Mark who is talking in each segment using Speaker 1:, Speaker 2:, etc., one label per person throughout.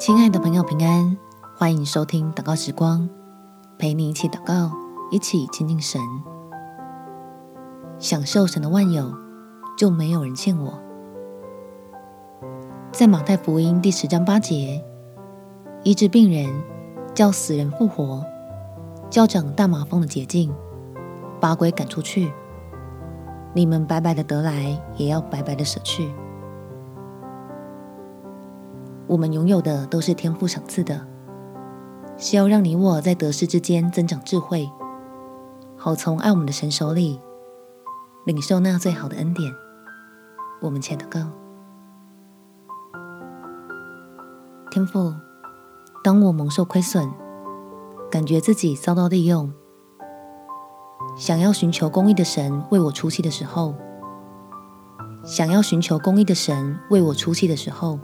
Speaker 1: 亲爱的朋友，平安！欢迎收听祷告时光，陪你一起祷告，一起亲近神，享受神的万有，就没有人欠我。在马太福音第十章八节，医治病人，叫死人复活，叫长大麻风的洁净，把鬼赶出去。你们白白的得来，也要白白的舍去。我们拥有的都是天赋赏赐的，是要让你我在得失之间增长智慧，好从爱我们的神手里领受那最好的恩典。我们且祷告：天父，当我蒙受亏损，感觉自己遭到利用，想要寻求公义的神为我出气的时候，想要寻求公义的神为我出气的时候。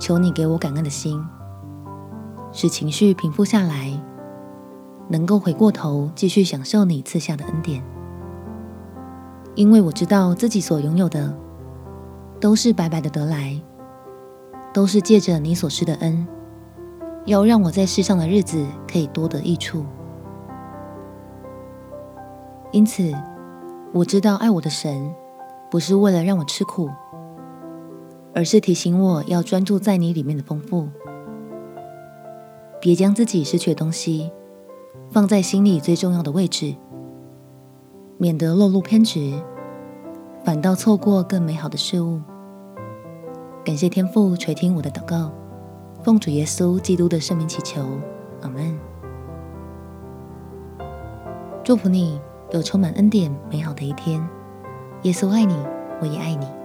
Speaker 1: 求你给我感恩的心，使情绪平复下来，能够回过头继续享受你赐下的恩典。因为我知道自己所拥有的都是白白的得来，都是借着你所施的恩，要让我在世上的日子可以多得益处。因此，我知道爱我的神不是为了让我吃苦。而是提醒我要专注在你里面的丰富，别将自己失去的东西放在心里最重要的位置，免得落入偏执，反倒错过更美好的事物。感谢天父垂听我的祷告，奉主耶稣基督的圣名祈求，阿门。祝福你有充满恩典美好的一天。耶稣爱你，我也爱你。